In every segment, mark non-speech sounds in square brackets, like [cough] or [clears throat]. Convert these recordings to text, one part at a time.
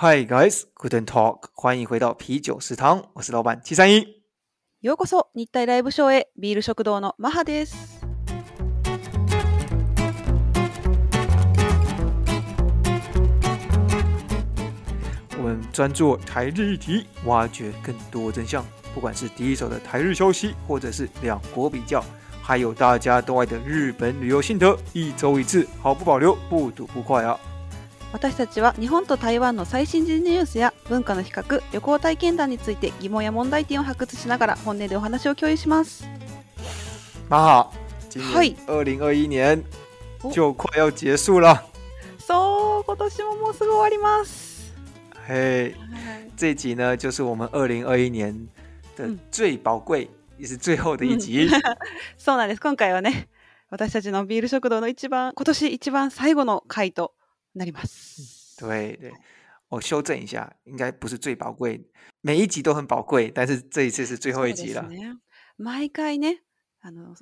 Hi guys, g o o d a n d Talk，欢迎回到啤酒食堂，我是老板七三一。ようこそ日泰ライブショーへ、ビール食堂のマハです。我们专注台日议题，挖掘更多真相，不管是第一手的台日消息，或者是两国比较。还有大家都爱的日本旅游心得，一周一次，毫不保留，不堵不快啊！我们是日本台湾最新事文化比旅行体について疑問や問題点を発掘しながら本音でお話を共有します。まあ、はい、二零二一年就快要结束了。そう、今年ももうすぐ終わります。嘿，这集呢，就是我们二零二一年的最宝贵。最后的一集。そうなんです。今回はね、私たちのビール食堂の一番今年一番最後の回となります。对对。我修正一下，应该不是最宝贵，每一集都很宝贵，但是这一次是最后一集了。ね、毎回ね、あの、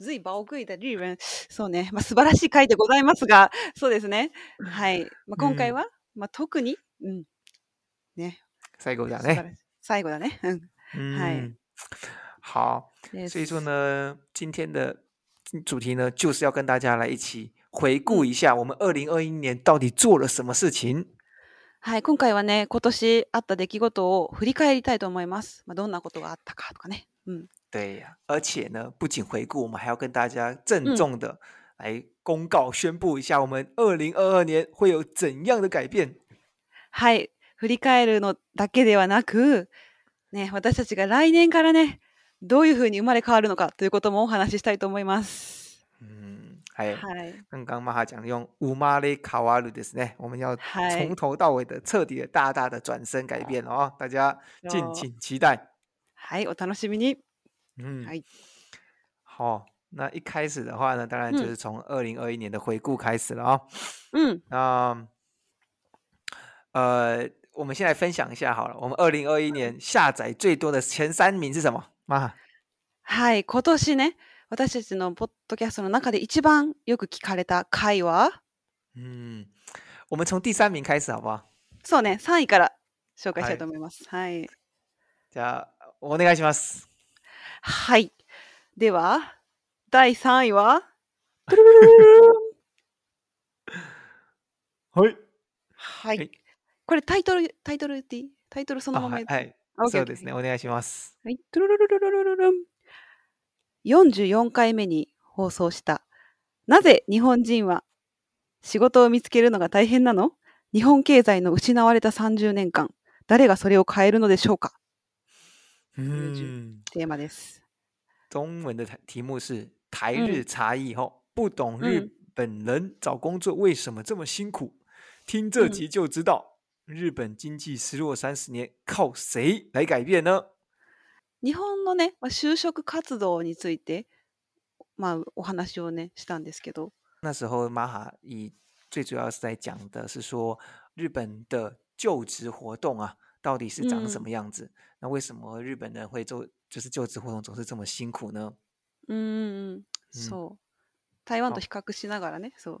ずいばおくいだりぶん、そうね、まあ、素晴らしい回でございますが、そうですね。はい。まあ、今回は、うん、まあ、特に、うん。ね。最後だね。最後だね。うん。はい。好，所以说呢，今天的主题呢，就是要跟大家来一起回顾一下我们二零二一年到底做了什么事情。い、今回はね、今年あった出来事を振り返りたいと思います。ま、どんなことがあったかとかね、うん。对呀。而且呢，不仅回顾，我们还要跟大家郑重的来公告宣布一下，我们二零二二年会有怎样的改变。はい、振り返るのだけではなく、ね、私たちが来年からね。どういううに生まれ変わるのかということもお話ししたいと思います。嗯，はい。はい。妈妈讲用マ马ち卡ん、鲁ん生呢，我们要从头到尾的彻底的大大的转身改变哦，大家敬请期待。はい、お楽しみに。嗯，是。好，那一开始的话呢，当然就是从二零二一年的回顾开始了啊。嗯。那，呃，我们先来分享一下好了。我们二零二一年下载最多的前三名是什么？まあ。はい、今年ね、私たちのポッドキャストの中で一番よく聞かれた回は嗯，我们从第三名开始好不好？そうね、3位から紹介したいと思います。はい。じゃあ、お願いします。はい。では、第3位は、[laughs] はい。はい。これタイトル、タイトル言っていいタイトルそのあ、ままはい。はいそうですね。お願いします。はい。トゥルルルルルルルン。44回目に放送した。なぜ日本人は仕事を見つけるのが大変なの日本経済の失われた30年間。誰がそれを変えるのでしょうかん。テーマです。中文的题目は、台日差异”哈、不懂日本人找工作为什么这么辛苦？听这集就知道。日本经济失落三十年，靠谁来改变呢？日本的呢，嘛，就职活动について、嘛、お話をねしたんですけど。那时候马哈以最主要是在讲的是说，日本的就职活动啊，到底是长什么样子？那为什么日本人会做，就是就职活动总是这么辛苦呢？嗯嗯嗯，そう。台湾と比較しながらね、そう。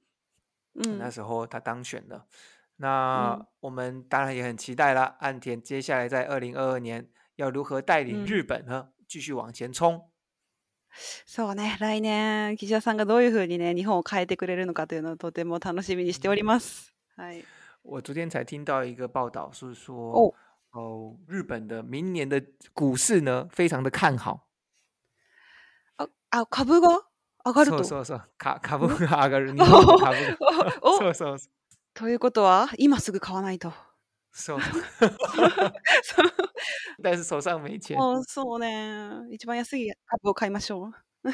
那时候他当选了，那我们当然也很期待啦。岸田接下来在二零二二年要如何带领日本呢？继续往前冲。そうね、来年岸田さんがどういうふうにね、日本を変えてくれるのかというのをとても楽しみにしております。はい。[laughs] 我昨天才听到一个报道，是说哦哦，日本的明年的股市呢，非常的看好。あ、あ、株価？上がるそうそうそうか株が上がる [laughs] 日本の株が [laughs] そうそうそうということは今すぐ買わないとそう但是手上没钱哦そうね一番安い株を買いましょう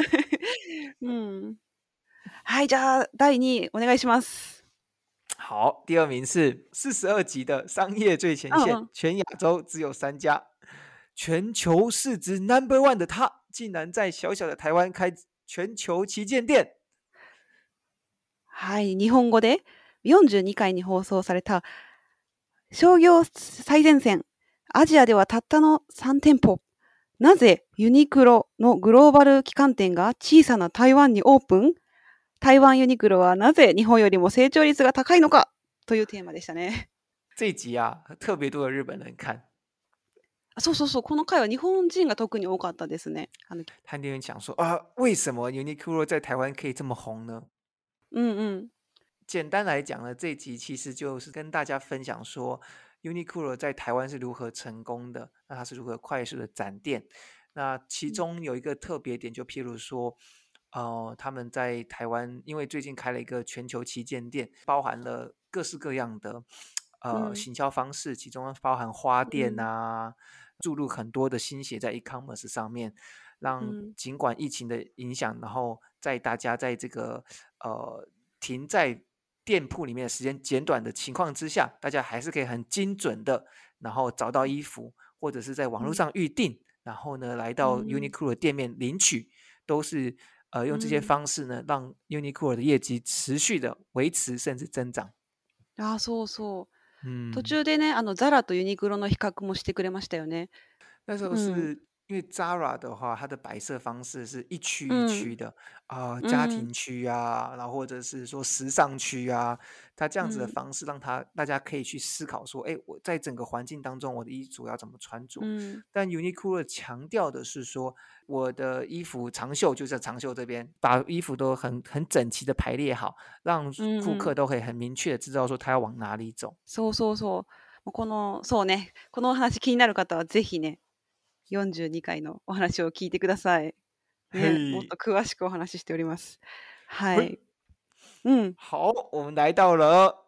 [laughs] うんはいじゃあ第二位お願いします好，第二名是四十二集的商业最前线，全亚洲只有三家，全球市值 Number One 的它竟然在小小的台湾开全球旗舰店。はい、日本語で42回に放送された商業最前線、アジアではたったの3店舗。なぜユニクロのグローバル旗艦店が小さな台湾にオープン台湾ユニクロはなぜ日本よりも成長率が高いのかというテーマでしたね。这 [laughs] 集啊，特别多的日本人看。他那边讲说啊，为什么 Uniqlo 在台湾可以这么红呢？嗯嗯，简单来讲呢，这集其实就是跟大家分享说 Uniqlo 在台湾是如何成功的，那它是如何快速的展店。那其中有一个特别点，就譬如说，呃，他们在台湾因为最近开了一个全球旗舰店，包含了各式各样的呃行销方式，其中包含花店啊。注入很多的心血在 e-commerce 上面，让尽管疫情的影响，然后在大家在这个呃停在店铺里面的时间简短的情况之下，大家还是可以很精准的，然后找到衣服或者是在网络上预定，然后呢来到 Uniqlo 的店面领取，都是呃用这些方式呢，让 Uniqlo 的业绩持续的维持甚至增长。啊，so 途中でね、あの、ZARA とユニクロの比較もしてくれましたよね。因为 Zara 的话，它的摆设方式是一区一区的啊，家庭区啊，然后或者是说时尚区啊，它这样子的方式，让它大家可以去思考说，哎，我在整个环境当中，我的衣主要怎么穿着？但 Uniqlo 强调的是说，我的衣服长袖就在长袖这边，把衣服都很很整齐的排列好，让顾客都可以很明确的知道说，他要往哪里走。そうそうそう。このそうね。この話気になる方はぜひね。42回のお話を聞いてください。ね、もっと詳しくお話ししております。はい。うん。好，我们来到了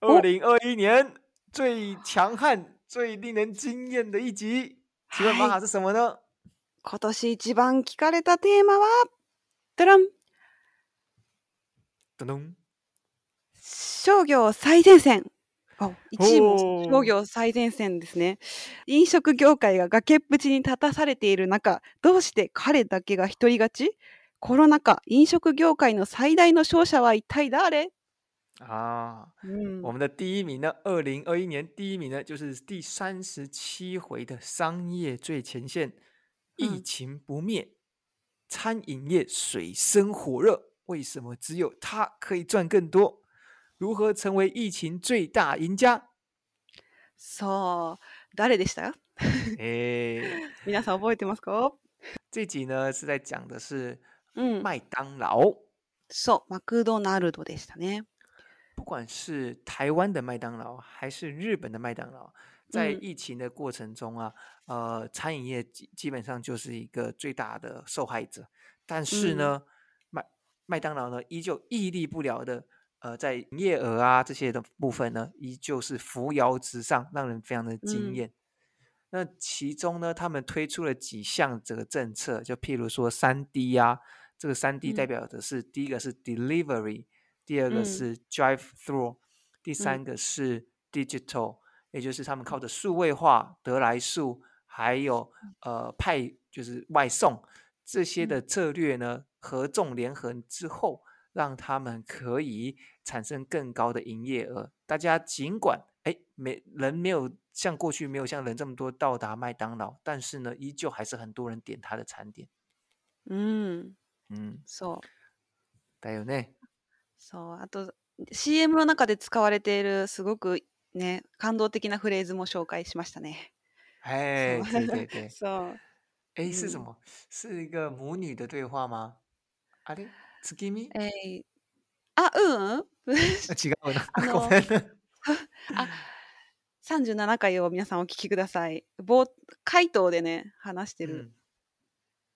二零二一年最強悍、最令人惊艳的一集。今年一番聞かれたテーマは、ドラン。ドドン。商業最前線。あ一も商業最前線ですね飲食業界が崖っぷちに立たされている中どうして彼だけが独り勝ちコロナ禍飲食業界の最大の勝者は一体誰啊，嗯，我们的第一名呢，二零二一年第一名呢，就是第三十七回的商业最前线，疫情不灭，嗯、餐饮业水深火热，为什么只有他可以赚更多？如何成为疫情最大赢家？so 谁来了？哎，你们还记得吗？这集呢是在讲的是嗯，麦当劳。so 麦当劳。不管是台湾的麦当劳还是日本的麦当劳，在疫情的过程中啊，呃，餐饮业基本上就是一个最大的受害者。但是呢，麦麦当劳呢依旧屹立不了的。呃，在营业额啊这些的部分呢，依旧是扶摇直上，让人非常的惊艳。那其中呢，他们推出了几项这个政策，就譬如说三 D 呀，这个三 D 代表的是第一个是 delivery，第二个是 drive through，第三个是 digital，也就是他们靠着数位化、得来速，还有呃派就是外送这些的策略呢，合纵连横之后。让他们可以产生更高的营业额。大家尽管哎，没人没有像过去没有像人这么多到达麦当劳，但是呢，依旧还是很多人点他的餐点。嗯嗯，是。代有内。是。あと C.M の中で使われているすごくね感動的なフレーズも紹介しましたね。はいはいはいはい。[laughs] そう。え、是什么？是一个母女的对话吗？あれ。月見えー、あ、うん。違うな。[laughs] [laughs] ごめん。あ、37回を皆さんお聞きください。冒回答でね、話してうる。ん。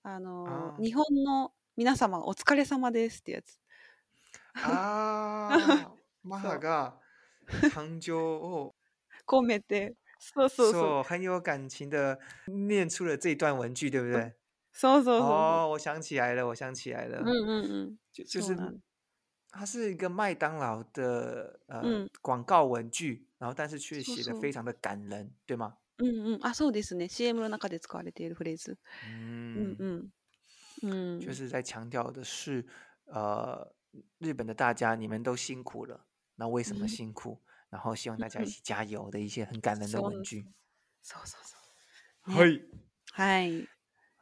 あの、あ日本の皆様お疲れ様ですってやつ。あ。ああ、母そが感情をう。[laughs] 込めて。そうそうそう。そう很有感情的念出了这段文句，对不对？哦，我想起来了，我想起来了。嗯嗯嗯，就就是它是一个麦当劳的呃广告文具，然后但是却写的非常的感人，对吗？嗯嗯啊，そうですね。C M の中で使われているフレーズ。嗯嗯嗯，就是在强调的是，呃，日本的大家你们都辛苦了，那为什么辛苦？然后希望大家一起加油的一些很感人的文具。そうそうそう。はい。はい。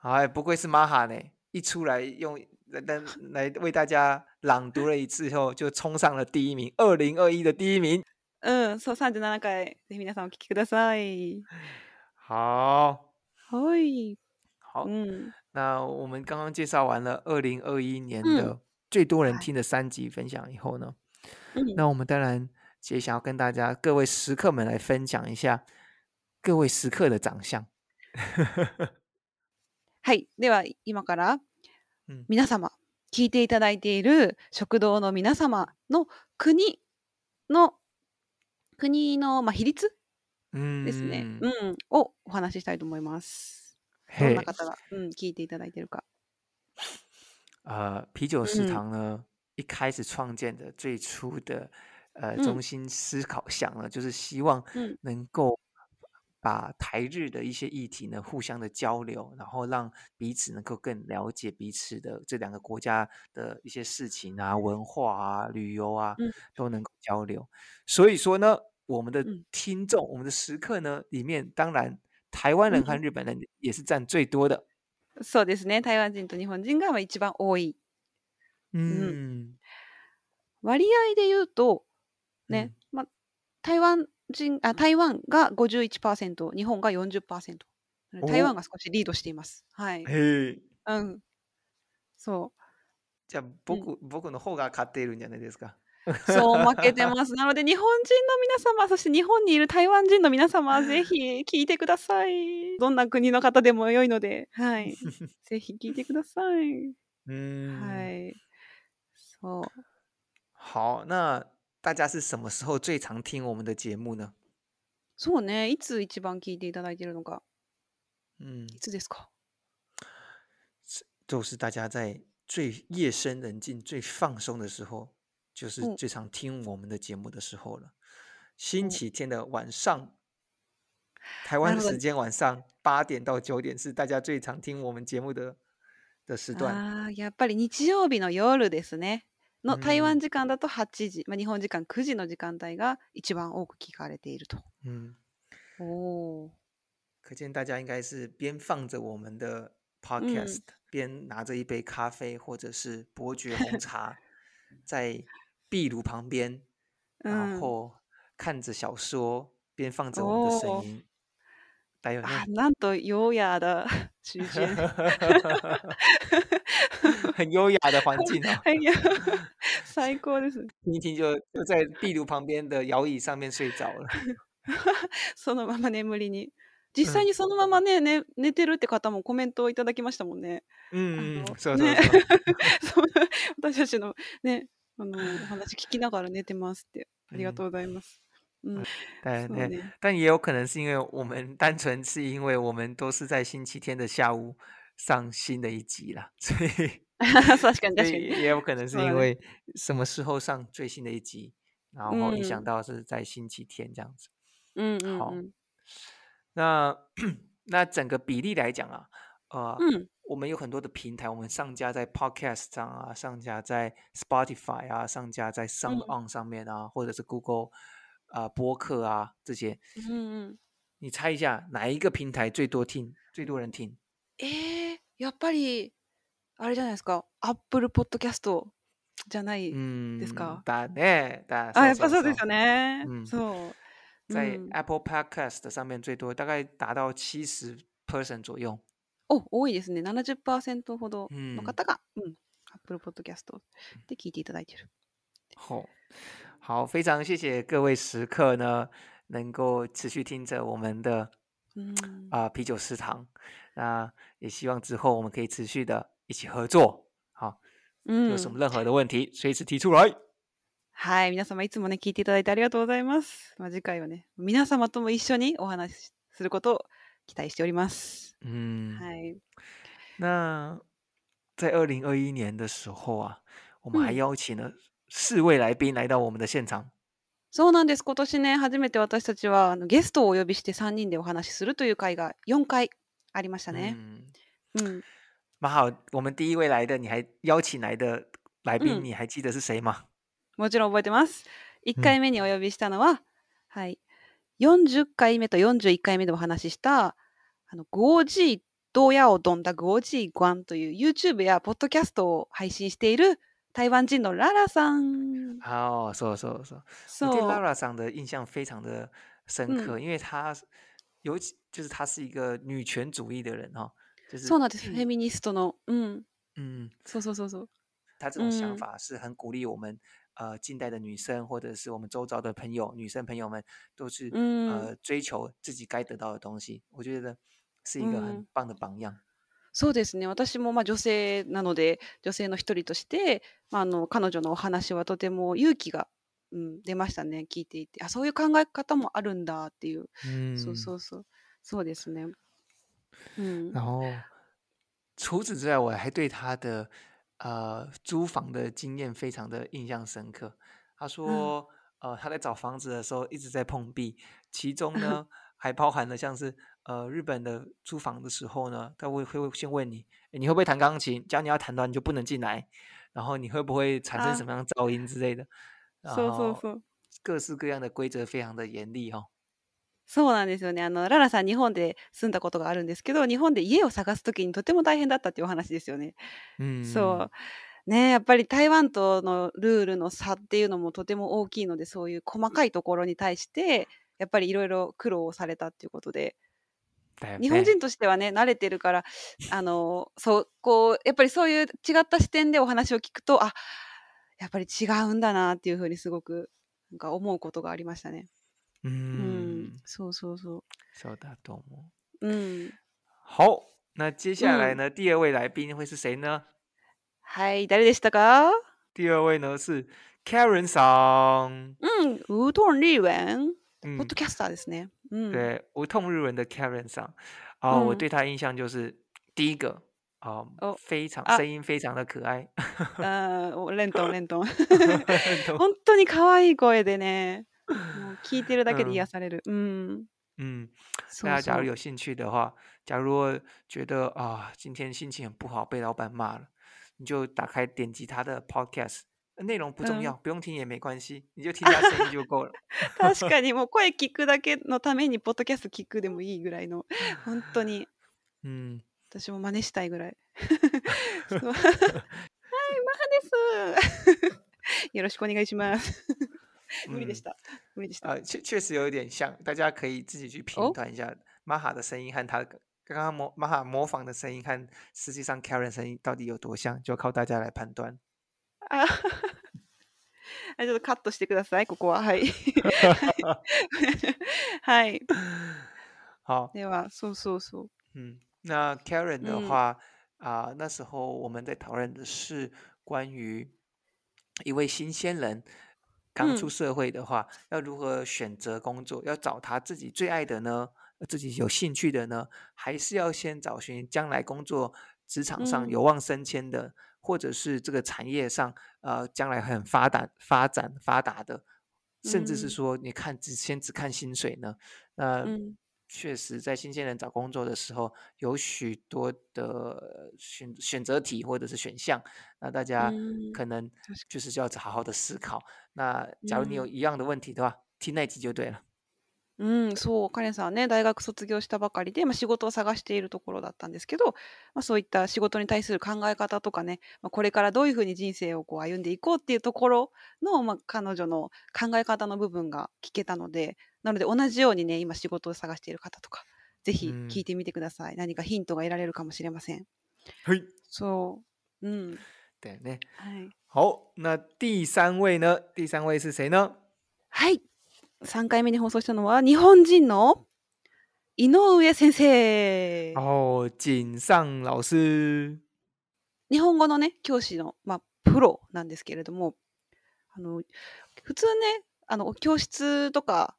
哎，不愧是玛哈呢！一出来用来来为大家朗读了一次后，就冲上了第一名，二零二一的第一名。嗯，所三十七回，谢谢大家，我 [laughs] 好。好。好。嗯。那我们刚刚介绍完了二零二一年的最多人听的三集分享以后呢，那我们当然也想要跟大家各位食客们来分享一下各位食客的长相。[laughs] はい。では、今から、皆様、聞いていただいている食堂の皆様の国の、国の、まあ、比率ですね。うん。をお話ししたいと思います。どんな方が、うん、聞いていただいているか。呃，[laughs] 啤酒食堂呢，嗯、一开始创建的最初的呃中心思考想呢，嗯、就是希望能够把台日的一些议题呢，互相的交流，然后让彼此能够更了解彼此的这两个国家的一些事情啊、文化啊、旅游啊，都能够交流。所以说呢，我们的听众、我们的食客呢，里面当然台湾人和日本人也是占最多的。そうですね。台湾人と日本人が一番多い。うん。割合で言うとね、ま台湾。人あ台湾が51%、日本が40%。台湾が少しリードしています。はい。へえ。うん。そう。じゃあ僕、うん、僕の方が勝っているんじゃないですか。そう負けてます。[laughs] なので日本人の皆様、そして日本にいる台湾人の皆様、[laughs] ぜひ聞いてください。どんな国の方でも良いので、はい、[laughs] ぜひ聞いてください。嗯，嗨，哦，好，那大家是什么时候最常听我们的节目呢？そうね、いつ一番聞いていただいてるのか。うん、いつですか？是是大家在最夜深人静、最放松的时候，就是最常听我们的节目的时候了。星期天的晚上，台湾时间晚上八点到九点是大家最常听我们节目的的时段。あ、[laughs] やっぱり日曜日の夜ですね。の台湾時間だと8時、まあ、日本時間9時の時間帯が一番多く聞かれていると。おお。可见大家应该是边放着我们的 podcast，、嗯、边拿着一杯咖啡或者是伯爵红茶，[laughs] 在壁炉旁边，然后看着小说，边放着我们的声音。したよあ、なんと、优雅的时间。很优雅的环境哦，哎 [laughs] 呀，[laughs] 最高です。听一听就就在壁炉旁边的摇椅上面睡着了。[laughs] そのまま眠りに。実際にそのままね、ね寝てるって方もコメントをいただきましたもんね。うあん、うん、そうそうねそう。私たちのね、あの話聞きながら寝てますって。ありがとうございます。但也有可能是因为我们 [laughs] 单纯是因为我们都是在星期天的下午上新的一集啦，[laughs] 所 [laughs] 以也有可能是因为什么时候上最新的一集，然后一想到是在星期天这样子，嗯，好，那 [clears throat] 那整个比例来讲啊，呃，我们有很多的平台，我们上架在 Podcast 上啊，上架在 Spotify 啊，上架在 Sound On 上面啊，或者是 Google。啊、呃、播客啊这些。嗯嗯。你猜一下哪一个平台最多听、最多人听？えー、やっぱりあれじゃないですか。アップルポッドキャストじゃないですか。だね。だ。あ、やっぱそうですよね。そう。在 Apple Podcast 上面最多，大概达到七十 percent 左右。お、多いですね。七十ほどの方が、うん、Apple Podcast で聞いていただいてる。ほう。好，非常谢谢各位食客呢，能够持续听着我们的，嗯啊啤酒食堂，那也希望之后我们可以持续的一起合作，好，嗯，有什么任何的问题随时提出来。是的，谢谢各位的收听，我们期待在二零二一年的时候啊，我们还邀请了。四位来宾来到我们的现场。そうなんです。今年ね、初めて私たちはあのゲストをお呼びして3人でお話しするという会が4回ありましたね。嗯嗯，蛮好。我们第一位来的，你还邀请来的来宾，你还记得是谁吗？もちろん覚えてます。1回目にお呼びしたのは、はい、40回目と41回目でお話ししたあのゴージーどうやをどんだゴージーグワンという YouTube やポッドキャストを配信している台湾人的拉拉桑，哦，说说说，我对拉拉桑的印象非常的深刻，因为她尤其就是她是一个女权主义的人哈，就是，所 [clears throat] 以，女权主义的，嗯嗯，所以，所以，所以，她这种想法是很鼓励我们呃，近代的女生或者是我们周遭的朋友女生朋友们都是呃追求自己该得到的东西，我觉得是一个很棒的榜样。そうですね私もまあ女性なので女性の一人として、まあ、あの彼女のお話はとても勇気が、うん、出ましたね聞いていてあそういう考え方もあるんだっていうそうそうそうそうですね。嗯，然后除此之外，我还对他的呃租房的经验非常的印象深刻。他说，嗯、呃，他在找房子的时候一直在碰壁，其中呢 [laughs] 还包含了像是呃日本的租房的时候呢，他会会先问你，你会不会弹钢琴？只要你要弹的话，你就不能进来。然后你会不会产生什么样噪音之类的？啊、そう各式各样的规则非常的严厉哦。そうなんですよね。あのララさん日本で住んだことがあるんですけど、日本で家を探すときにとても大変だったっていうお話ですよね。うん、そう。ね、やっぱり台湾とのルールの差っていうのもとても大きいので、そういう細かいところに対してやっぱりいろいろ苦労をされたっていうことで、ね、日本人としてはね慣れてるからあのそうこうやっぱりそういう違った視点でお話を聞くとあやっぱり違うんだなっていうふうにすごくなんか思うことがありましたね。うんそうそうそう。そうだと思う。う好，那接下来呢？嗯、第二位来宾会是谁呢？はい、誰でしたか？第二位呢是 Karen さん。嗯，无痛ウェンポッドキャスターですね。对无痛日文的 Karen 上，啊，我对他印象就是第一个哦非常声音非常的可爱。呃，我认同 [laughs] 认同，本当に可愛い声でね、聴いてるだけで癒される。嗯嗯，大家假如有兴趣的话，假如觉得啊今天心情很不好，被老板骂了，你就打开点击他的 Podcast。内容不重要，不用听也没关系，你就听他声音就够了。[laughs] 確かに、もう声聞くだけのためにポッドキャス聞くでもいいぐらいの、本当に。うん。[laughs] 私も真似したいぐらい。[laughs] はい、マハです。よろしくお願いします。理でした。理でした。あ、确确实有点像，大家可以自己去判断一下，マハ的声音和他刚刚模マハ模仿的声音，看实际上キャレン声音到底有多像，就靠大家来判断。啊，[laughs] 就是卡住してください。ここは、はい、[laughs] はい、好，では、そう、そう、そう。嗯，那 Karen 的话，啊，那时候我们在讨论的是关于一位新鲜人刚出社会的话，要如何选择工作，要找他自己最爱的呢？自己有兴趣的呢？还是要先找寻将来工作职场上有望升迁的。或者是这个产业上，呃，将来很发达、发展、发达的，甚至是说，你看只先只看薪水呢？那确实在新鲜人找工作的时候，有许多的选选择题或者是选项，那大家可能就是就要好好的思考。那假如你有一样的问题，的话，听那集就对了。うん、そう、カレンさんはね、大学卒業したばかりで、まあ、仕事を探しているところだったんですけど、まあ、そういった仕事に対する考え方とかね、まあ、これからどういうふうに人生をこう歩んでいこうっていうところの、まあ、彼女の考え方の部分が聞けたので、なので同じようにね、今仕事を探している方とか、ぜひ聞いてみてください。何かヒントが得られるかもしれません。はいそう。うん。だよねはい。好，那第三位呢？第三位是谁呢？はい。3回目に放送したのは日本人の井上先生。老师。日本語のね、教師の、まあ、プロなんですけれども、あの、普通ね、あの、教室とか、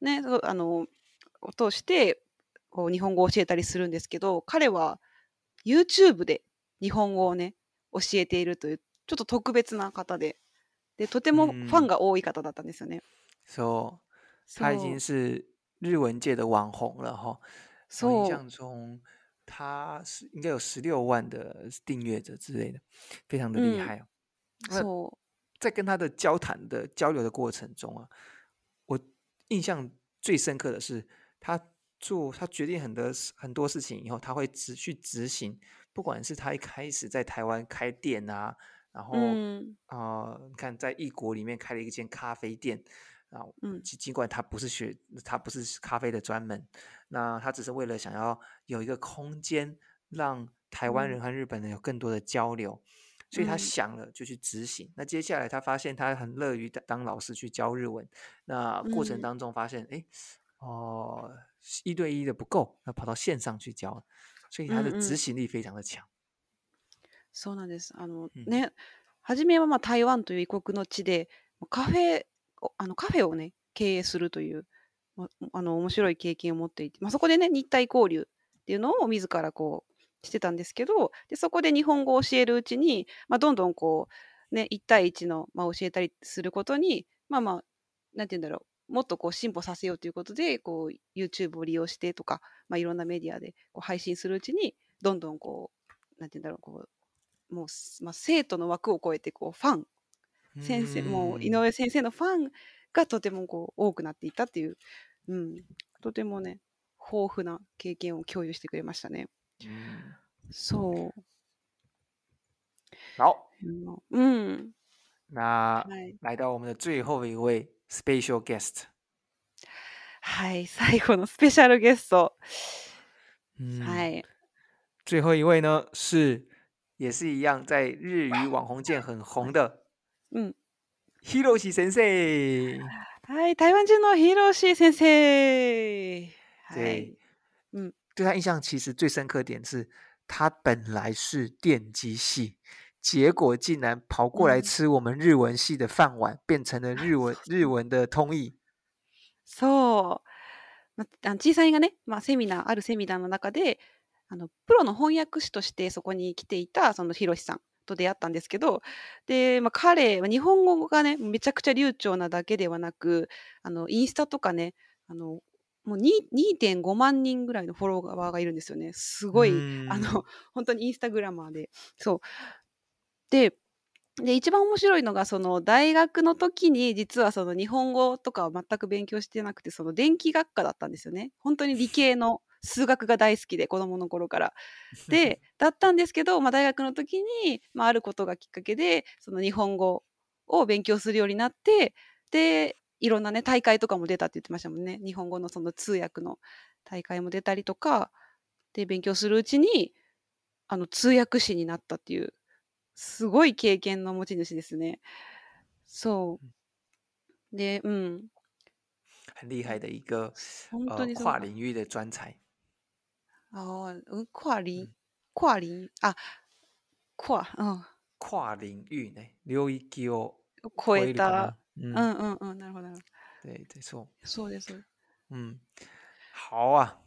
ね、あの、を通して、こう、日本語を教えたりするんですけど、彼は YouTube で日本語をね、教えているという、ちょっと特別な方で、で、とてもファンが多い方だったんですよね。うそう。他已经是日文界的网红了哈，我印象中他是应该有十六万的订阅者之类的，非常的厉害。在跟他的交谈的交流的过程中啊，我印象最深刻的是他做他决定很多很多事情以后，他会执去执行，不管是他一开始在台湾开店啊，然后啊，你看在异国里面开了一间咖啡店。啊，嗯，尽尽管他不是学，他不是咖啡的专门，那他只是为了想要有一个空间，让台湾人和日本人有更多的交流，所以他想了就去执行。那接下来他发现他很乐于当老师去教日文，那过程当中发现，哎，哦，一对一的不够，那跑到线上去教，所以他的执行力非常的强。そうなんです。あのね、はじめはまあ台湾という異国の地で、カフェ。あのカフェをね、経営するという、あの、面白い経験を持っていて、まあ、そこでね、日体交流っていうのを自らこう、してたんですけど、で、そこで日本語を教えるうちに、まあ、どんどんこう、ね、1対1の、まあ、教えたりすることに、まあまあ、なんて言うんだろう、もっとこう進歩させようということで、こう YouTube を利用してとか、まあ、いろんなメディアでこう配信するうちに、どんどんこう、なんて言うんだろう、こう、もう、まあ、生徒の枠を超えてこうファン先生も井上先生のファンがとてもこう多くなっていたっていう、うん、とてもね豊富な経験を共有してくれましたね。そう。好，嗯，那来到我们的最后一位 special guest。はい、最後のスペシャルゲスト。はい。最后一位呢是，也是一样在日语网红界很红的うん。ヒロシ先生。はい，台湾人のヒロシ先生。对，嗯，对他印象其实最深刻点是，他本来是电机系，结果竟然跑过来吃我们日文系的饭碗，变成了日文 [laughs] 日文的通译。そう、まあ、小さいがね、まあセミナーあるセミナーの中で、あのプロの翻訳師としてそこに来ていたそのヒロシさん。と出会ったんですけどで、まあ、彼日本語がねめちゃくちゃ流暢なだけではなくあのインスタとかねあのもう2.5万人ぐらいのフォロワーがいるんですよねすごいあの [laughs] 本当にインスタグラマーでそうでで一番面白いのがその大学の時に実はその日本語とかは全く勉強してなくてその電気学科だったんですよね本当に理系の数学が大好きで子どもの頃から。[laughs] でだったんですけど、まあ、大学の時に、まあ、あることがきっかけでその日本語を勉強するようになってでいろんなね大会とかも出たって言ってましたもんね日本語のその通訳の大会も出たりとかで勉強するうちにあの通訳士になったっていうすごい経験の持ち主ですね。そうでうん厉害的一个本当に、呃、跨领域的专才。哦，嗯，跨领跨领啊，跨嗯，跨领域呢，然一伊叫亏搭，嗯嗯嗯，なるほど对对错，错うで嗯，好啊，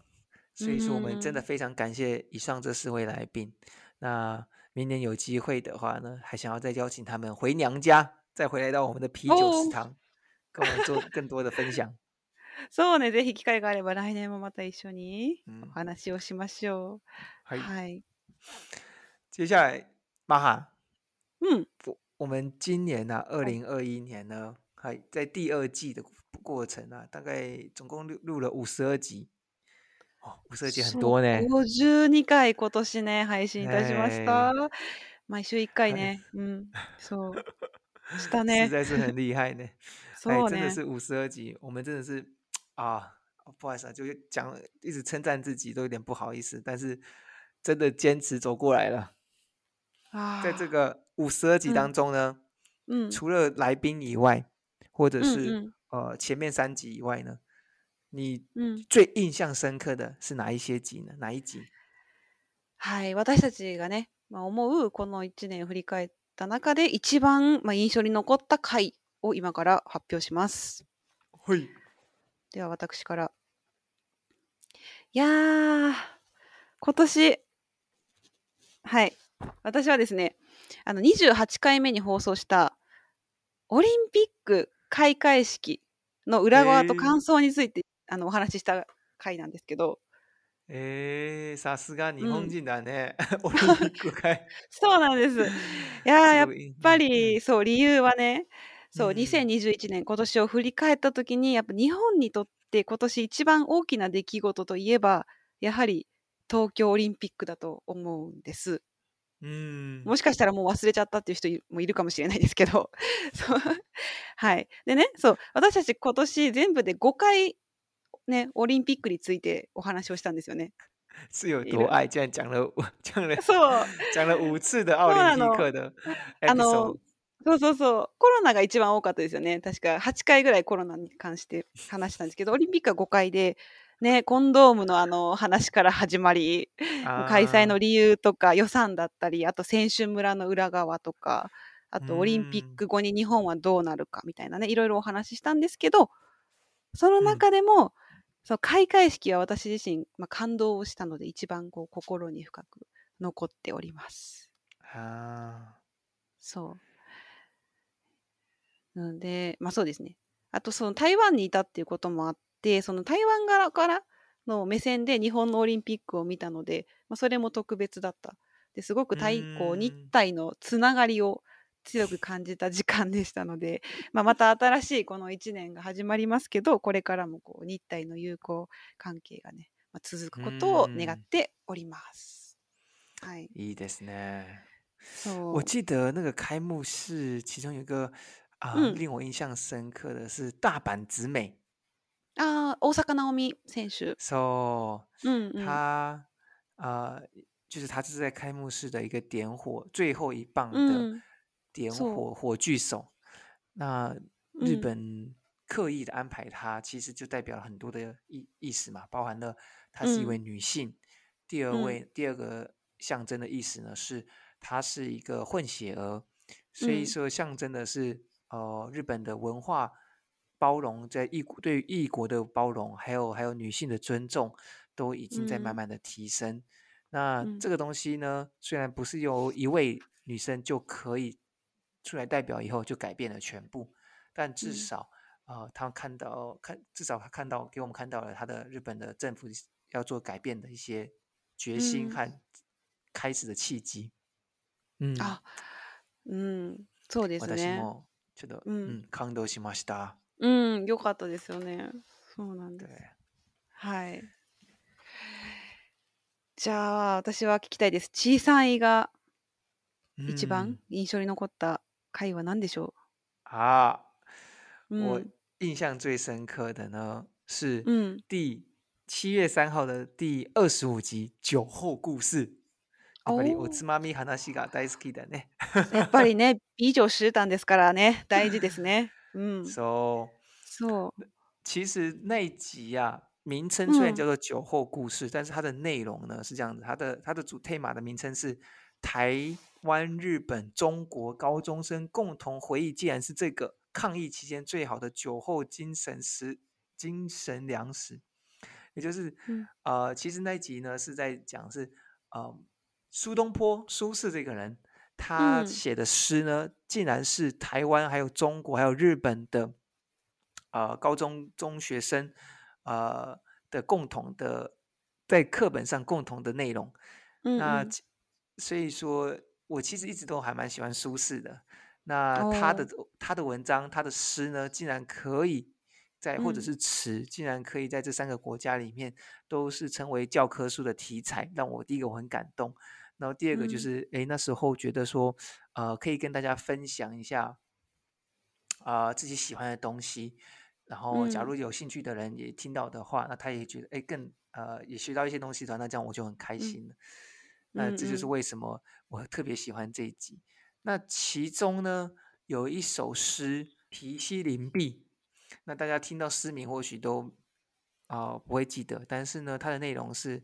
所以说我们真的非常感谢以上这四位来宾，那明年有机会的话呢，还想要再邀请他们回娘家，再回来到我们的啤酒食堂，跟我们做更多的分享。[laughs] そうね、ぜひ機会があれば来年もまた一緒にお話をしましょう。はい。はい。接下来，玛哈，うん。我我们今年呢、二はい。零二一年呢，还在第二季的过程啊，大概总共录录了五十二集，哦，五十二集很そう、多呢，52回今年ね、配信いたしました。哎，毎週1回哎，ね。うん。そう。した实ね。[laughs] 在是很厉害呢，[laughs] 哎，そう真的ね。是五十二集，我们真的是啊，不好意思，就是讲一直称赞自己都有点不好意思，但是真的坚持走过来了啊！在这个五十二集当中呢，嗯，除了来宾以外，或者是呃前面三集以外呢，你嗯最印象深刻的是哪一些集呢？哪一集？是，私たちがね、まあ思うこの一年振り返った中で一番まあ印象に残った回を今から発表します。はい。では私から。いやー、今年、はい、私はですね、あの28回目に放送したオリンピック開会式の裏側と感想について、あのお話しした回なんですけど。えー、さすが日本人だね、[laughs] うん、オリンピック会。[laughs] そうなんです。いややっぱりそう理由はねそう、2021年、今年を振り返った時に、やっぱ日本にとって今年一番大きな出来事といえば、やはり東京オリンピックだと思うんです。うん、もしかしたらもう忘れちゃったっていう人もいるかもしれないですけど [laughs] はい。でね、そう、私たち今年全部で5回、ね、オリンピックについてお話をしたんですよね。是有多爱，竟然讲了讲了，讲了 [laughs] [laughs] 五次的奥林匹克的 episode。そうそうそう。コロナが一番多かったですよね。確か8回ぐらいコロナに関して話したんですけど、オリンピックは5回で、ね、コンドームのあの話から始まり、開催の理由とか予算だったり、あと選手村の裏側とか、あとオリンピック後に日本はどうなるかみたいなね、いろいろお話ししたんですけど、その中でも、うん、その開会式は私自身、まあ、感動をしたので、一番こう心に深く残っております。ああ。そう。なので、まあそうですね。あと、その台湾にいたっていうこともあって、その台湾側からの目線で日本のオリンピックを見たので、まあ、それも特別だった。ですごく太抗日体のつながりを強く感じた時間でしたので、[laughs] まあ、また新しいこの1年が始まりますけどこれからもこう日体の友好関係がね、まあ、続くことを願っております。はい、いいですね。我记得那个开幕式，其中一个啊，令我印象深刻的是大阪直美啊，大阪直 a o m i s o 嗯嗯，她啊，就是她是在开幕式的一个点火最后一棒的点火火炬手。那日本刻意的安排她，其实就代表了很多的意意思嘛，包含了她是一位女性。第二位第二个象征的意思呢，是她是一个混血儿，所以说象征的是。呃，日本的文化包容在异国对异国的包容，还有还有女性的尊重，都已经在慢慢的提升。那这个东西呢，虽然不是由一位女生就可以出来代表，以后就改变了全部，但至少啊，她看到看，至少她看到给我们看到了她的日本的政府要做改变的一些决心和开始的契机。嗯啊，嗯，そうですね。ちょっと、うん、うん、感動しました。うん、良かったですよね。そうなんです。はい。じゃあ、私は聞きたいです。小さいが一番印象に残った回は何でしょう啊，我印象最深刻的呢是第七月三号的第二十五集《酒后故事》。やっぱりおつまみ話が大好きだね。やっぱりね、ビジョシんですからね、大事ですね。うん。そう。そう。其实那一集呀、名称虽然叫做“酒后故事”，但是它的内容呢是这样子。它的它的主推码的名称是台湾、日本、中国高中生共同回忆，既然是这个抗疫期间最好的酒后精神食精神粮食。也就是，呃，其实那一集呢是在讲是，呃。苏东坡、苏轼这个人，他写的诗呢，竟然是台湾、还有中国、还有日本的，呃，高中中学生，呃的共同的，在课本上共同的内容。那所以说，我其实一直都还蛮喜欢苏轼的。那他的他的文章、他的诗呢，竟然可以在或者是词，竟然可以在这三个国家里面都是成为教科书的题材，让我第一个我很感动。然后第二个就是，哎，那时候觉得说，呃，可以跟大家分享一下，啊，自己喜欢的东西。然后假如有兴趣的人也听到的话，那他也觉得，哎，更呃，也学到一些东西。的话，那这样我就很开心了。那这就是为什么我特别喜欢这一集。那其中呢，有一首诗《题西林壁》，那大家听到诗名或许都啊不会记得，但是呢，它的内容是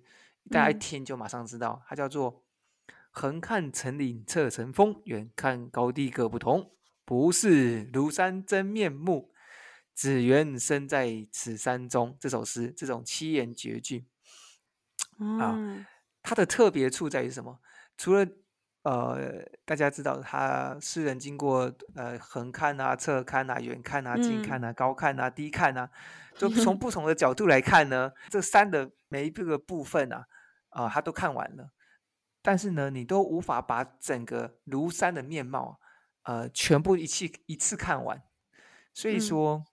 大家一听就马上知道，它叫做。横看成岭侧成峰，远看高低各不同。不是庐山真面目，只缘身在此山中。这首诗，这种七言绝句啊，它的特别处在于什么？除了呃，大家知道他诗人经过呃横看啊、侧看啊、远看啊、近看啊、高看啊、低看啊，[laughs] 就从不同的角度来看呢，这山的每一个部分啊，啊，他都看完了。但是呢，你都无法把整个庐山的面貌，呃，全部一气一次看完。所以说，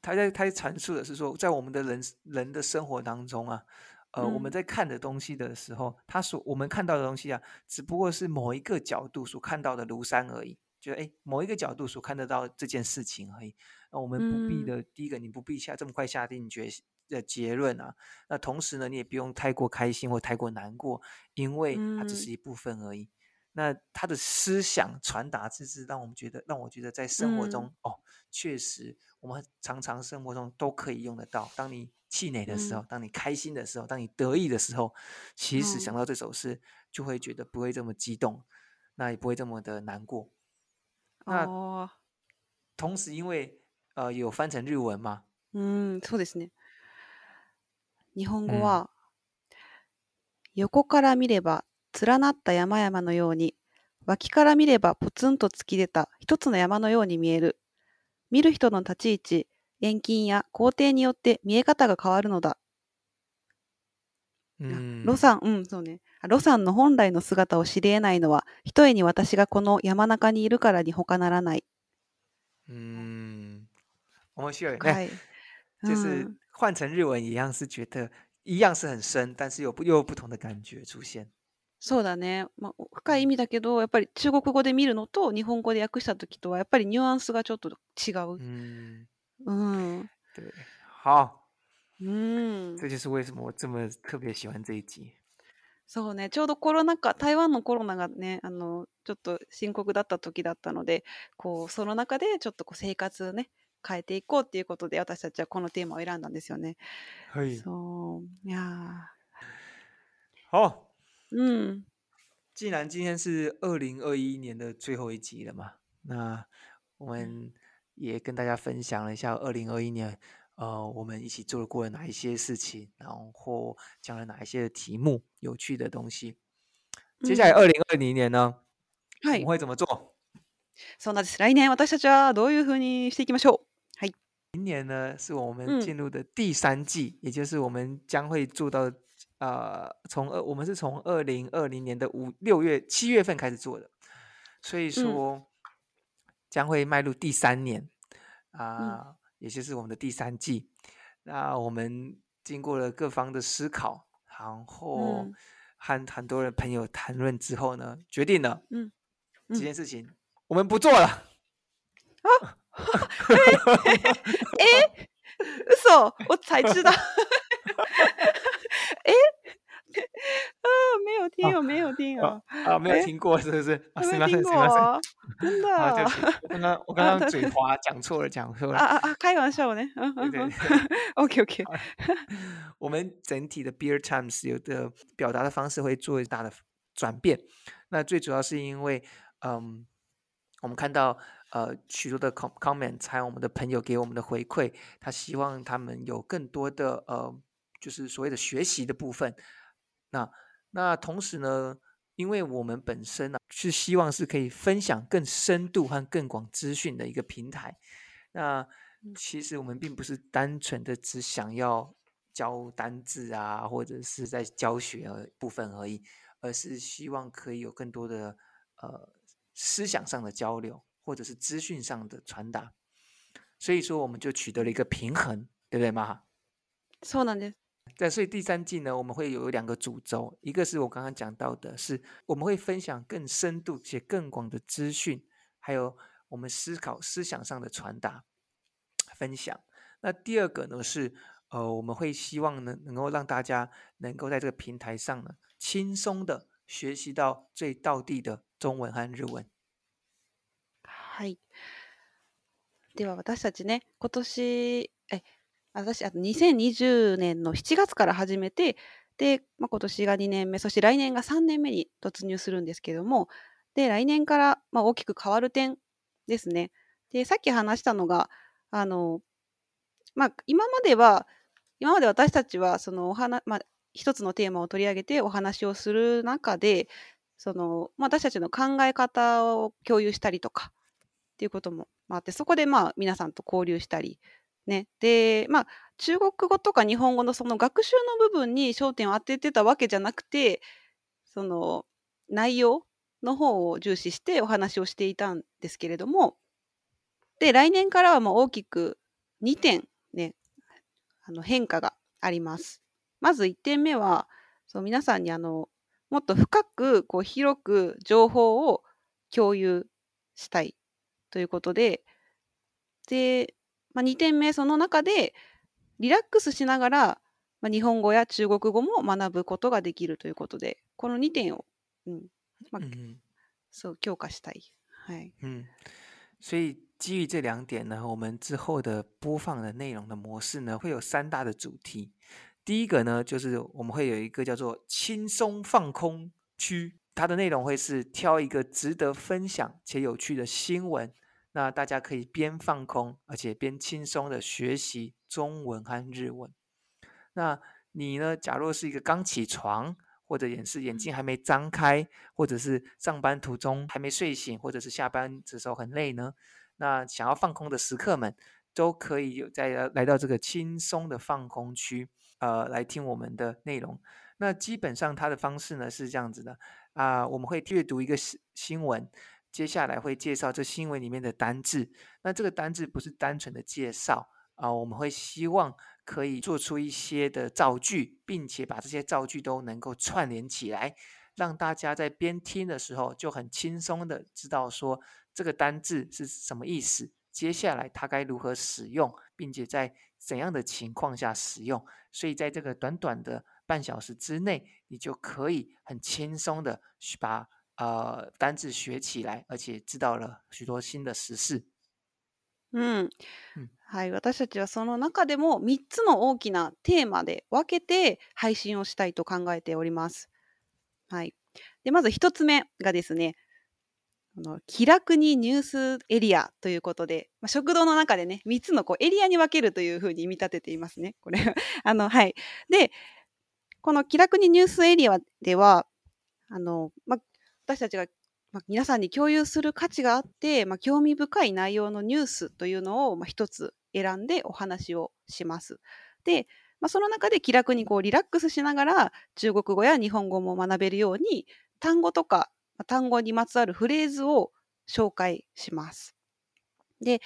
他在他阐述的是说，在我们的人人的生活当中啊，呃，我们在看的东西的时候，他所我们看到的东西啊，只不过是某一个角度所看到的庐山而已。就哎，某一个角度所看得到这件事情而已。那我们不必的，第一个，你不必下这么快下定决心。的结论啊，那同时呢，你也不用太过开心或太过难过，因为它只是一部分而已。那他的思想传达，这是让我们觉得，让我觉得在生活中哦，确实我们常常生活中都可以用得到。当你气馁的时候，当你开心的时候，当你得意的时候，其实想到这首诗，就会觉得不会这么激动，那也不会这么的难过。那同时，因为呃，有翻成日文嘛？嗯，そうですね。日本語は、横から見れば連なった山々のように、脇から見ればポツンと突き出た一つの山のように見える。見る人の立ち位置、遠近や工程によって見え方が変わるのだ。あロさん、うん、そうね。ロさんの本来の姿を知り得ないのは、ひとえに私がこの山中にいるからに他ならない。うん面白いね。はい、就是换成日文一样是觉得一样是很深，但是有不又有不同的感觉出现。そうだね、まあ、深い意味だけどやっぱり中国語で見るのと日本語で訳した時とはやっぱりニュアンスがちょっと違う。嗯嗯，对，好，嗯，这就是为什么我这么特别喜欢这一集。そうね、ちょうどコロナ禍、台湾のコロナがね、あの、ちょっと深刻だった時だったので、こう、その中でちょっとこう生活ね、変えていこうっていうことで私たちはこのテーマを選んだんですよね。はい。そう，呀。好。嗯。既然今天是二零二一年的最后一集了嘛，那我们也跟大家分享了一下二零二一年，呃，我们一起做过哪一些事情，然后讲了哪一些题目、有趣的东西。接下来二零二零年呢，我们会怎么做？そうなんです。来年私たちはどういうふうにしていきましょう？明年呢，是我们进入的第三季，也就是我们将会做到，呃，从二，我们是从二零二零年的五六月七月份开始做的，所以说将会迈入第三年，啊，也就是我们的第三季。那我们经过了各方的思考，然后和很多的朋友谈论之后呢，决定了，嗯，这件事情，我们不做了啊。哎 [laughs] 哎，乌骚！我才知道，哎，啊，没有听哦，没有听哦，啊，没有听过是不是？啊、没有听过，真的。刚刚我刚刚嘴滑，讲错了，讲错了。啊啊啊！开玩笑呢，嗯嗯 OK OK，[laughs] 我们整体的 Beer Times 有的表达的方式会做大的转变，那最主要是因为，嗯，我们看到。呃，许多的 comment，还有我们的朋友给我们的回馈，他希望他们有更多的呃，就是所谓的学习的部分。那那同时呢，因为我们本身呢是希望是可以分享更深度和更广资讯的一个平台。那其实我们并不是单纯的只想要教单字啊，或者是在教学部分而已，而是希望可以有更多的呃思想上的交流。或者是资讯上的传达，所以说我们就取得了一个平衡，对不对嘛？错了呢。在所以第三季呢，我们会有两个主轴，一个是我刚刚讲到的，是我们会分享更深度且更广的资讯，还有我们思考思想上的传达分享。那第二个呢是，呃，我们会希望呢，能够让大家能够在这个平台上呢，轻松的学习到最到地的中文和日文。はい。では私たちね、今年、え、私、あと2020年の7月から始めて、で、まあ、今年が2年目、そして来年が3年目に突入するんですけども、で、来年から、まあ、大きく変わる点ですね。で、さっき話したのが、あの、まあ、今までは、今まで私たちは、そのお花、まあ、一つのテーマを取り上げてお話をする中で、その、まあ、私たちの考え方を共有したりとか、っていうこともあってそこでまあ皆さんと交流したり、ね、で、まあ、中国語とか日本語のその学習の部分に焦点を当ててたわけじゃなくてその内容の方を重視してお話をしていたんですけれどもで来年からはもう大きく2点、ね、あの変化があります。まず1点目はそう皆さんにあのもっと深くこう広く情報を共有したいということで、で、まあ、2点目、その中で、リラックスしながら、まあ、日本語や中国語も学ぶことができるということで、この2点を、うんまあ、うん、そう強化したい。はい。うん。所以基于这两点呢，我们之后的播放的内容的模式呢，会有三大的主题。第一个呢，就是我们会有一个叫做“轻松放空区”，它的内容会是挑一个值得分享且有趣的新闻，那大家可以边放空，而且边轻松的学习中文和日文。那你呢？假若是一个刚起床，或者也是眼睛还没张开，或者是上班途中还没睡醒，或者是下班的时候很累呢？那想要放空的时刻们，都可以有在来到这个轻松的放空区，呃，来听我们的内容。那基本上它的方式呢是这样子的啊，我们会阅读一个新新闻。接下来会介绍这新闻里面的单字，那这个单字不是单纯的介绍啊，我们会希望可以做出一些的造句，并且把这些造句都能够串联起来，让大家在边听的时候就很轻松的知道说这个单字是什么意思，接下来它该如何使用，并且在怎样的情况下使用，所以在这个短短的半小时之内，你就可以很轻松的把。呃单字学起来，而且知道了许多新的时事。うん、はい、私たちはその中でも3つの大きなテーマで分けて配信をしたいと考えております。はい、でまず1つ目がですねあの気楽にニュースエリアということで、まあ、食堂の中でね3つのこうエリアに分けるというふうに見立てていますねこれ [laughs] あのはいでこの気楽にニュースエリアではあの、まあ、私たちがまあ、皆さんに共有する価値があって、まあ、興味深い内容のニュースというのを、まあ、一つ選んでお話をします。で、まあ、その中で気楽にこうリラックスしながら中国語や日本語も学べるように単語とか単語にまつわるフレーズを紹介します。で、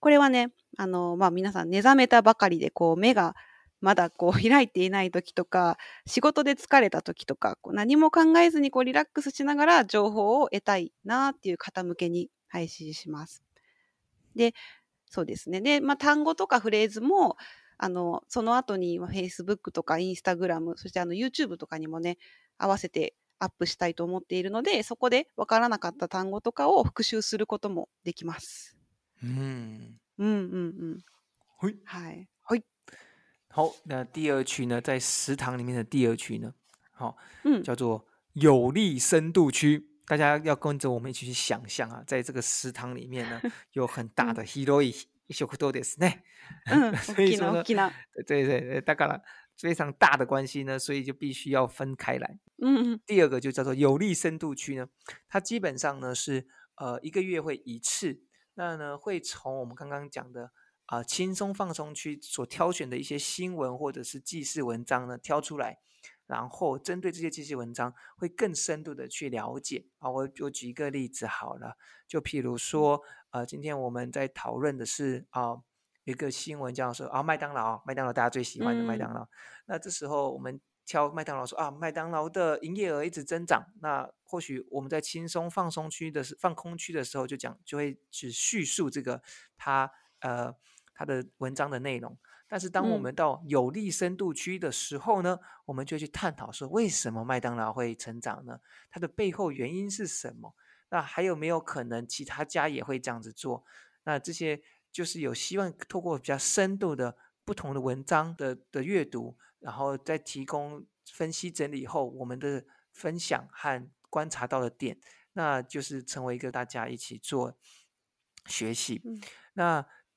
これはね、あの、まあ、皆さん目覚めたばかりでこう目がまだこう [laughs] 開いていない時とか、仕事で疲れた時とか、こう何も考えずにこうリラックスしながら情報を得たいなっていう方向けに配信します。で、そうですね。で、まあ、単語とかフレーズも、あの、その後に Facebook とか Instagram、そしてあの YouTube とかにもね、合わせてアップしたいと思っているので、そこでわからなかった単語とかを復習することもできます。うん。うんうんうん。はい。はい。好，那第二区呢，在食堂里面的第二区呢，好，嗯，叫做有利深度区，大家要跟着我们一起去想象啊，在这个食堂里面呢，[laughs] 有很大的 herois，嗯，[laughs] 所以呢，对对对，当然非常大的关系呢，所以就必须要分开来。嗯嗯。第二个就叫做有利深度区呢，它基本上呢是呃一个月会一次，那呢会从我们刚刚讲的。啊，轻松放松区所挑选的一些新闻或者是记事文章呢，挑出来，然后针对这些记事文章，会更深度的去了解。啊，我我举一个例子好了，就譬如说，呃，今天我们在讨论的是啊，一个新闻，叫说啊麦当劳麦当劳大家最喜欢的麦当劳。那这时候我们挑麦当劳说啊，麦当劳的营业额一直增长。那或许我们在轻松放松区的放空区的时候，就讲就会去叙述这个它呃。他的文章的内容，但是当我们到有利深度区的时候呢，我们就去探讨说，为什么麦当劳会成长呢？它的背后原因是什么？那还有没有可能其他家也会这样子做？那这些就是有希望透过比较深度的不同的文章的的阅读，然后再提供分析整理以后，我们的分享和观察到的点，那就是成为一个大家一起做学习，那。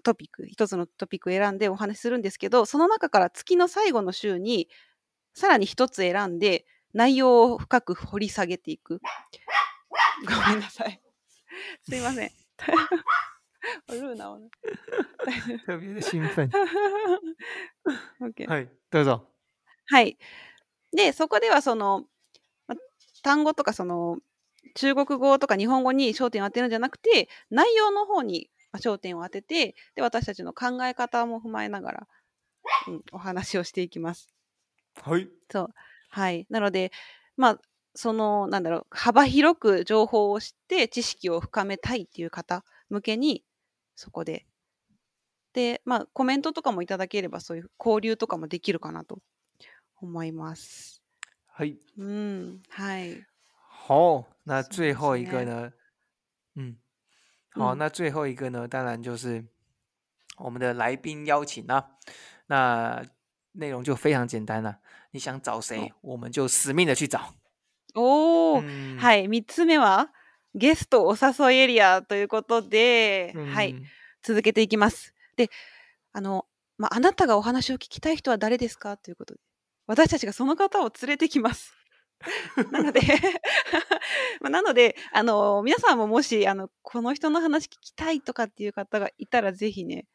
トピック、一つのトピック選んでお話しするんですけど、その中から月の最後の週に、さらに一つ選んで、内容を深く掘り下げていく。ごめんなさい。[laughs] すいません。[laughs] ルーナね。[laughs] okay、はい、どうぞ。はい。で、そこではその、単語とかその、中国語とか日本語に焦点を当てるんじゃなくて、内容の方に焦点を当ててで私たちの考え方も踏まえながら、うん、お話をしていきます。はい、そうはい、なので、まあ、そのなんだろう幅広く情報を知って知識を深めたいっていう方向けにそこでで、まあ、コメントとかもいただければそういう交流とかもできるかなと思います。はい。嗯，嗨。好，那最后一个呢？ん。好，那最后一个呢，当然就是我们的来宾邀请啦、啊。那内容就非常简单了，你想找谁，我们就死命的去找。おお、うは三つ目はゲストお誘いエリアということで、はい、続けていきます。で、あの、まあなたがお話を聞きたい人は誰ですかということで、私たちがその方を連れてきます。[laughs] なので [laughs] なので、あの、皆さんももし、あの、この人の話聞きたいとかっていう方がいたら、ぜひね、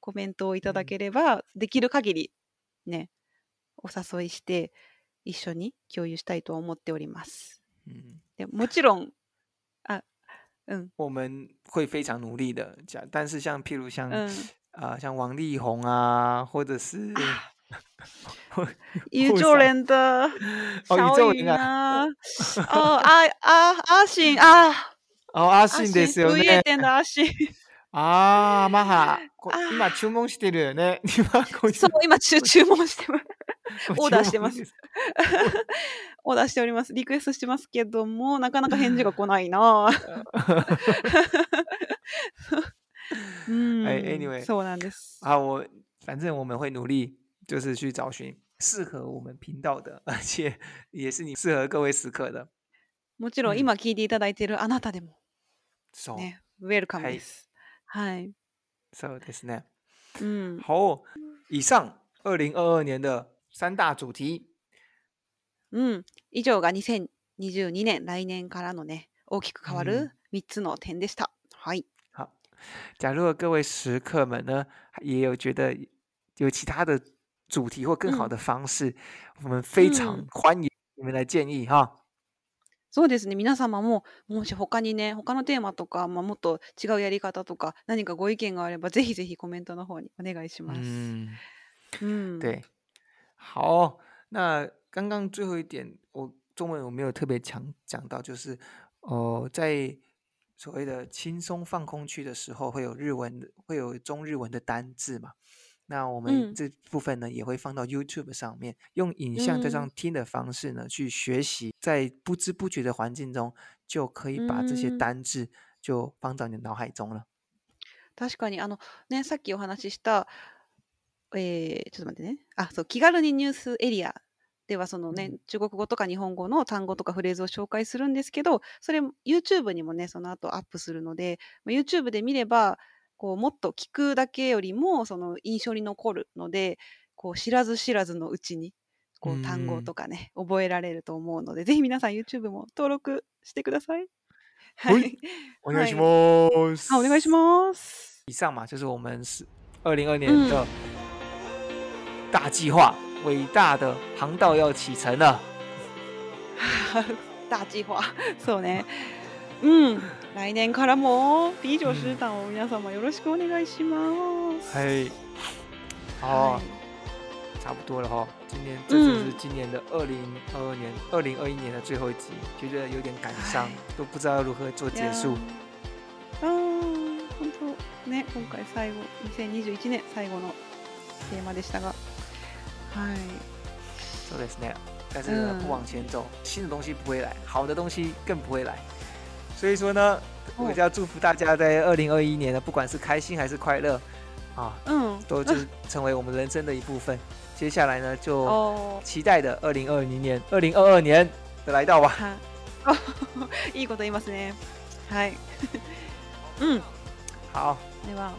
コメントをいただければ、できる限り、ね、お誘いして、一緒に共有したいと思っております。でもちろん，啊，嗯，我们会非常努力的。讲，但是像譬如像像王力宏啊，或者是、宇宙人的小雨啊，哦阿阿阿信啊，哦阿信ですああ。夜店の阿信。ああ、マハ。今注文してるよね。そう、今注注文してます。オーダーしてます。オーダーしております。リクエストしてますけども、なかなか返事が来ないな。[laughs] うん、anyway，そうなんです。あ、我反正我们会努力。就是去找寻适合我们频道的，而且 [laughs] 也是你适合各位时刻的。もちろん今聞いていただいているあなたでもね、です。はい。So ですね。嗯，好。以上二零二二年的三大主题。う以上が2 0 2二年来年からのね、大きく変わる三つの点でした。はい。好。假如各位食客们呢，也有觉得有其他的。主题或更好的方式，我们非常欢迎你们来建议哈。そうですね。皆様ももし他にね、他のテーマとかまあもっと違うやり方とか何かご意見があれば、ぜひぜひコメントの方にお願いします。对。好，那刚刚最后一点，我中文我没有特别强讲到，就是哦，在所谓的轻松放空区的时候，会有日文，会有中日文的单字嘛。那我们这部分呢、也会放到 YouTube 上面，用影像加上听的方式呢、去学习，在不知不觉的环境中就可以把这些单字就放到你脑海中了。確かにあのねさっきお話しした、えー、ちょっと待ってねあそう気軽にニュースエリアではそのね、う中国語とか日本語の単語とかフレーズを紹介するんですけどそれ YouTube にもねその後アップするので YouTube で見ればこうもっと聞くだけよりもその印象に残るのでこう知らず知らずのうちにこう単語とかね、覚えられると思うのでぜひ皆さん YouTube も登録してください。はい，[laughs] お願いします。はい，お願いします。以上嘛，就是我们是二零二年的大计划，嗯、伟大的航道要启程了。[laughs] 大计划，[laughs] そうね。うん。来年からも美女子団を皆様よろしくお願いします。はい。あ差不多了哈。今年这次是今年的二零二二年、二零二一年的最后一集，觉得有点感伤，都不知道如何做结束。本当ね、今回最後、2021年最後のテーマでしたが、はい。そうですね。但是不往前走，新的东西不会来，好的东西更不会来。所以说呢，我就要祝福大家在二零二一年呢，不管是开心还是快乐，啊，嗯，都就是成为我们人生的一部分。接下来呢，就期待的二零二零年、二零二二年的来到吧。[laughs] いいこと言いますね。はい。[laughs] うん。好。では、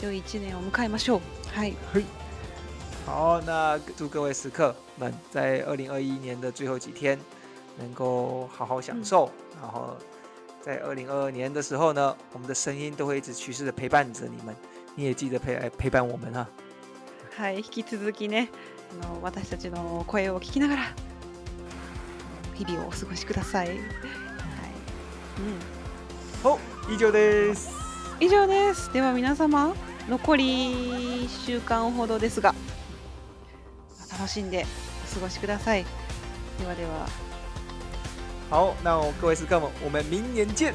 よい一年を迎えましょう。はい。はい。好，那祝各位食客们在二零二一年的最后几天。能够好好享受。嗯、然后在二零二二年的时候呢，我们的声音都会一直持续的陪伴着你们，你也记得陪陪伴我们哈。はい、引き続きね、あの私たちの声を聞きながら日々をお過ごしください。はい、うん。以上です。以上です。では皆様、残り1週間ほどですが、楽しんでお過ごしください。ではでは。好，那各位食客们，我们明年见。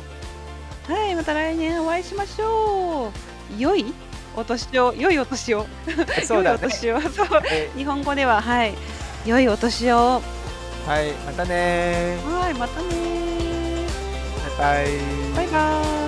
はい、また来年お会いしましょう。良いお年を、良いお年を。そうだね。良いお年を。[laughs] 日本語では、はい。良いお年を。はい、またねはい、またねバイバイ。バイバイ。